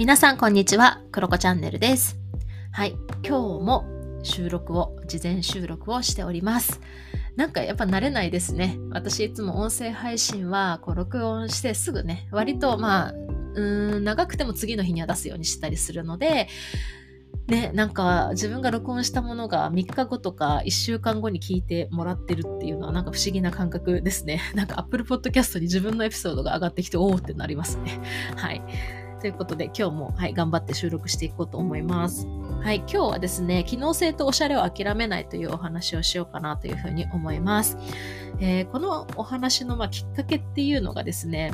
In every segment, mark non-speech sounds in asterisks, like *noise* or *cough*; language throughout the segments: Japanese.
皆さんこんにちは、クロコチャンネルです。はい、今日も収録を、事前収録をしております。なんかやっぱ慣れないですね。私いつも音声配信はこう録音してすぐね、割とまあ、うん、長くても次の日には出すようにしたりするので、ね、なんか自分が録音したものが3日後とか1週間後に聞いてもらってるっていうのはなんか不思議な感覚ですね。なんか Apple Podcast に自分のエピソードが上がってきておおってなりますね。はい。ということで今日も、はい、頑張って収録していこうと思います。はい、今日はですね、機能性とおしゃれを諦めないというお話をしようかなというふうに思います。えーこのお話の、まあ、きっかけっていうのがですね、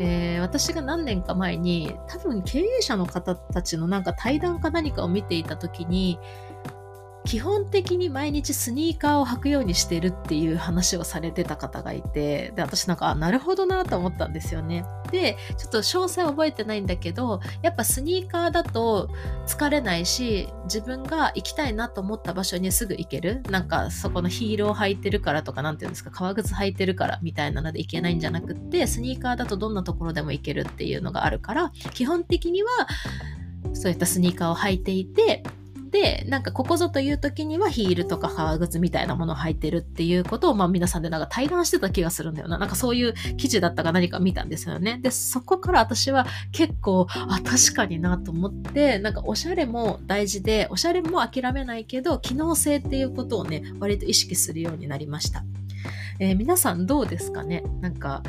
えー私が何年か前に多分経営者の方たちのなんか対談か何かを見ていた時に基本的に毎日スニーカーを履くようにしてるっていう話をされてた方がいてで私なんかなるほどなと思ったんですよね。でちょっと詳細覚えてないんだけどやっぱスニーカーだと疲れないし自分が行きたいなと思った場所にすぐ行ける。なんかそこのヒールを履いてるからとかなんていうんですか革靴履いてるからみたいなので行けないんじゃなくってスニーカーだとどんなところでも行けるっていうのがあるから基本的にはそういったスニーカーを履いていてで、なんかここぞという時にはヒールとか革靴みたいなものを履いてるっていうことを、まあ皆さんでなんか対談してた気がするんだよな。なんかそういう記事だったか何か見たんですよね。で、そこから私は結構、あ、確かになと思って、なんかおしゃれも大事で、おしゃれも諦めないけど、機能性っていうことをね、割と意識するようになりました。えー皆さんどうですかね？なんか、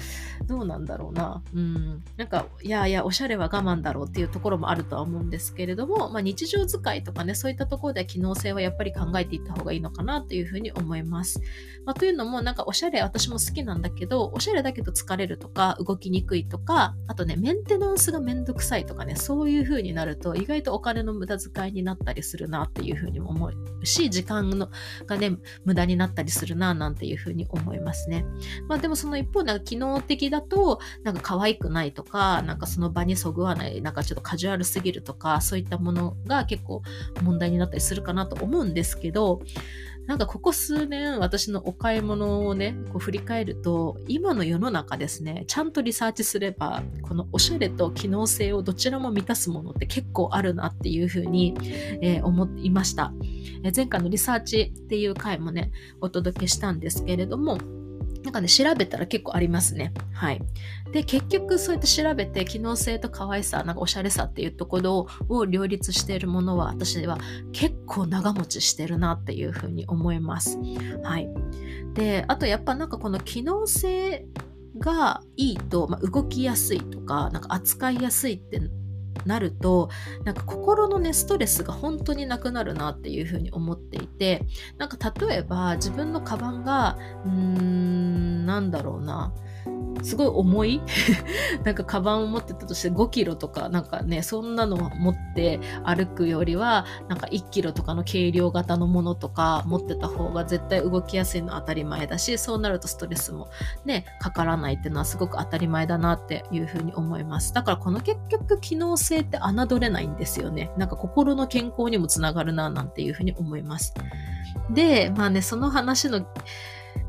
どうなんだろうな？うん。なんか、いやいや、おしゃれは我慢だろうっていうところもあるとは思うんですけれども、まあ、日常使いとかね、そういったところでは機能性はやっぱり考えていった方がいいのかなというふうに思います。まあ、というのも、なんかおしゃれ私も好きなんだけど、おしゃれだけど疲れるとか、動きにくいとか、あとね、メンテナンスがめんどくさいとかね、そういうふうになると、意外とお金の無駄遣いになったりするなっていうふうにも思うし、時間のがね、無駄になったりするななんていうふうに思いますますね。まあでもその一方、なんか機能的だと、なんか可愛くないとか、なんかその場にそぐわない、なんかちょっとカジュアルすぎるとか、そういったものが結構問題になったりするかなと思うんですけど、なんかここ数年私のお買い物をね、こう振り返ると、今の世の中ですね、ちゃんとリサーチすれば、このおしゃれと機能性をどちらも満たすものって結構あるなっていうふうに、えー思いました。え前回のリサーチっていう回もね、お届けしたんですけれども、なんかね、調べたら結構ありますね。はい。で、結局そうやって調べて、機能性と可愛さ、なんかおしゃれさっていうところを両立しているものは、私は結構長持ちしてるなっていうふうに思います。はい。で、あとやっぱなんかこの機能性がいいと、まあ、動きやすいとか、なんか扱いやすいってなるとなんか心のねストレスが本当になくなるなっていうふうに思っていてなんか例えば自分のカバンがうーんなんだろうな。すごい重い *laughs* なんかカバンを持ってたとして5キロとかなんかねそんなのを持って歩くよりはなんか1キロとかの軽量型のものとか持ってた方が絶対動きやすいのは当たり前だしそうなるとストレスもねかからないっていうのはすごく当たり前だなっていうふうに思います。だからこの結局機能性って侮れないんですよね。なんか心の健康にもつながるななんていうふうに思います。でまあねその話の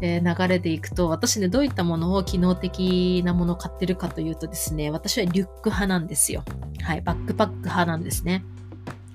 えー流れでいくと、私ね、どういったものを機能的なものを買ってるかというとですね、私はリュック派なんですよ。はい、バックパック派なんですね。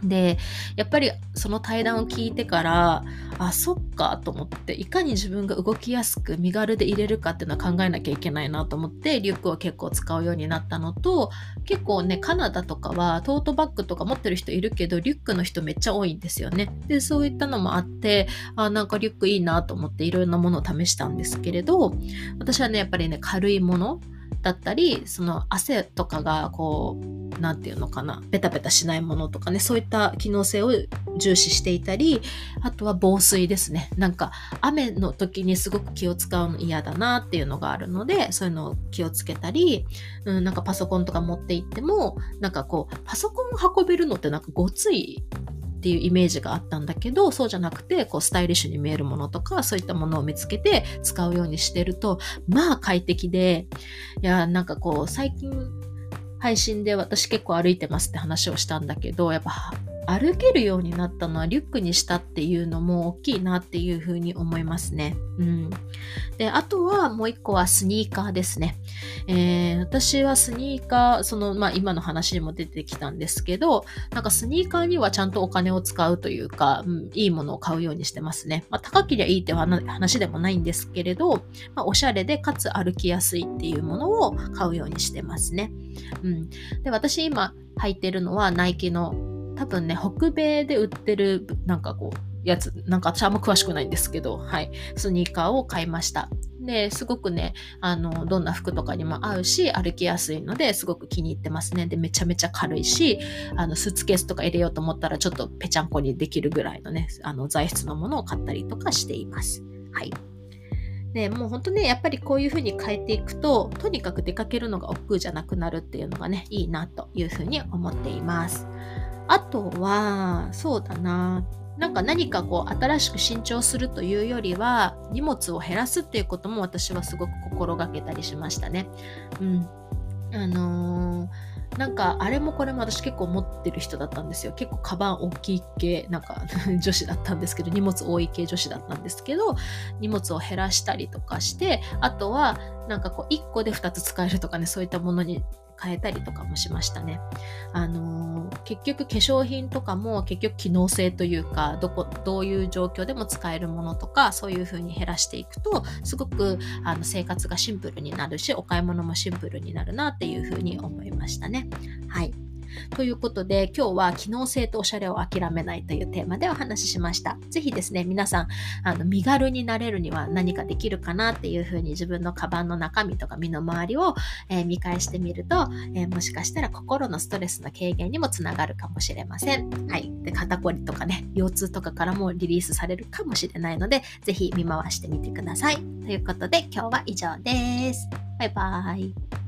で、やっぱりその対談を聞いてから、あ、そっかと思って、いかに自分が動きやすく身軽で入れるかっていうのは考えなきゃいけないなと思って、リュックを結構使うようになったのと、結構ね、カナダとかはトートバッグとか持ってる人いるけど、リュックの人めっちゃ多いんですよね。で、そういったのもあって、あ、なんかリュックいいなと思っていろんなものを試したんですけれど、私はね、やっぱりね、軽いものだったり、その汗とかがこう、なんていうのかな、ベタベタしないものとかね、そういった機能性を重視していたり、あとは防水ですね。なんか雨の時にすごく気を使うの嫌だなっていうのがあるので、そういうのを気をつけたり、うん、なんかパソコンとか持って行っても、なんかこう、パソコン運べるのってなんかごついっていうイメージがあったんだけど、そうじゃなくて、こう、スタイリッシュに見えるものとか、そういったものを見つけて使うようにしてると、まあ快適で、いや、なんかこう、最近、配信で私結構歩いてますって話をしたんだけど、やっぱ、歩けるようになったのはリュックにしたっていうのも大きいなっていうふうに思いますね。うん。で、あとはもう一個はスニーカーですね。えー、私はスニーカー、その、まあ今の話にも出てきたんですけど、なんかスニーカーにはちゃんとお金を使うというか、うん、いいものを買うようにしてますね。まあ高けりゃいいって話でもないんですけれど、まあおしゃれでかつ歩きやすいっていうものを買うようにしてますね。うん。で、私今履いてるのはナイキの多分ね、北米で売ってる、なんかこう、やつ、なんか私あんま詳しくないんですけど、はい、スニーカーを買いました。で、すごくね、あの、どんな服とかにも合うし、歩きやすいので、すごく気に入ってますね。で、めちゃめちゃ軽いし、あの、スーツケースとか入れようと思ったら、ちょっとぺちゃんこにできるぐらいのね、あの、材質のものを買ったりとかしています。はい。で、もう本当ね、やっぱりこういう風に変えていくと、とにかく出かけるのが億劫じゃなくなるっていうのがね、いいなという風に思っています。あとは、そうだな。なんか何かこう新しく新調するというよりは荷物を減らすっていうことも私はすごく心がけたりしましたね。うん。あのー、なんかあれもこれも私結構持ってる人だったんですよ。結構カバン大きい系、なんか *laughs* 女子だったんですけど、荷物多い系女子だったんですけど、荷物を減らしたりとかして、あとはなんかこう1個で2つ使えるとかね、そういったものに変えたりとかもしましたね。あのー、結局化粧品とかも結局機能性というか、どこ、どういう状況でも使えるものとか、そういう風に減らしていくと、すごくあの生活がシンプルになるし、お買い物もシンプルになるなっていう風に思いましたね。はい。ということで、今日は機能性とおしゃれを諦めないというテーマでお話ししました。ぜひですね、皆さん、あの身軽になれるには何かできるかなっていうふうに自分のカバンの中身とか身の回りを、えー、見返してみると、えー、もしかしたら心のストレスの軽減にもつながるかもしれません。はい。で、肩こりとかね、腰痛とかからもリリースされるかもしれないので、ぜひ見回してみてください。ということで、今日は以上です。バイバーイ。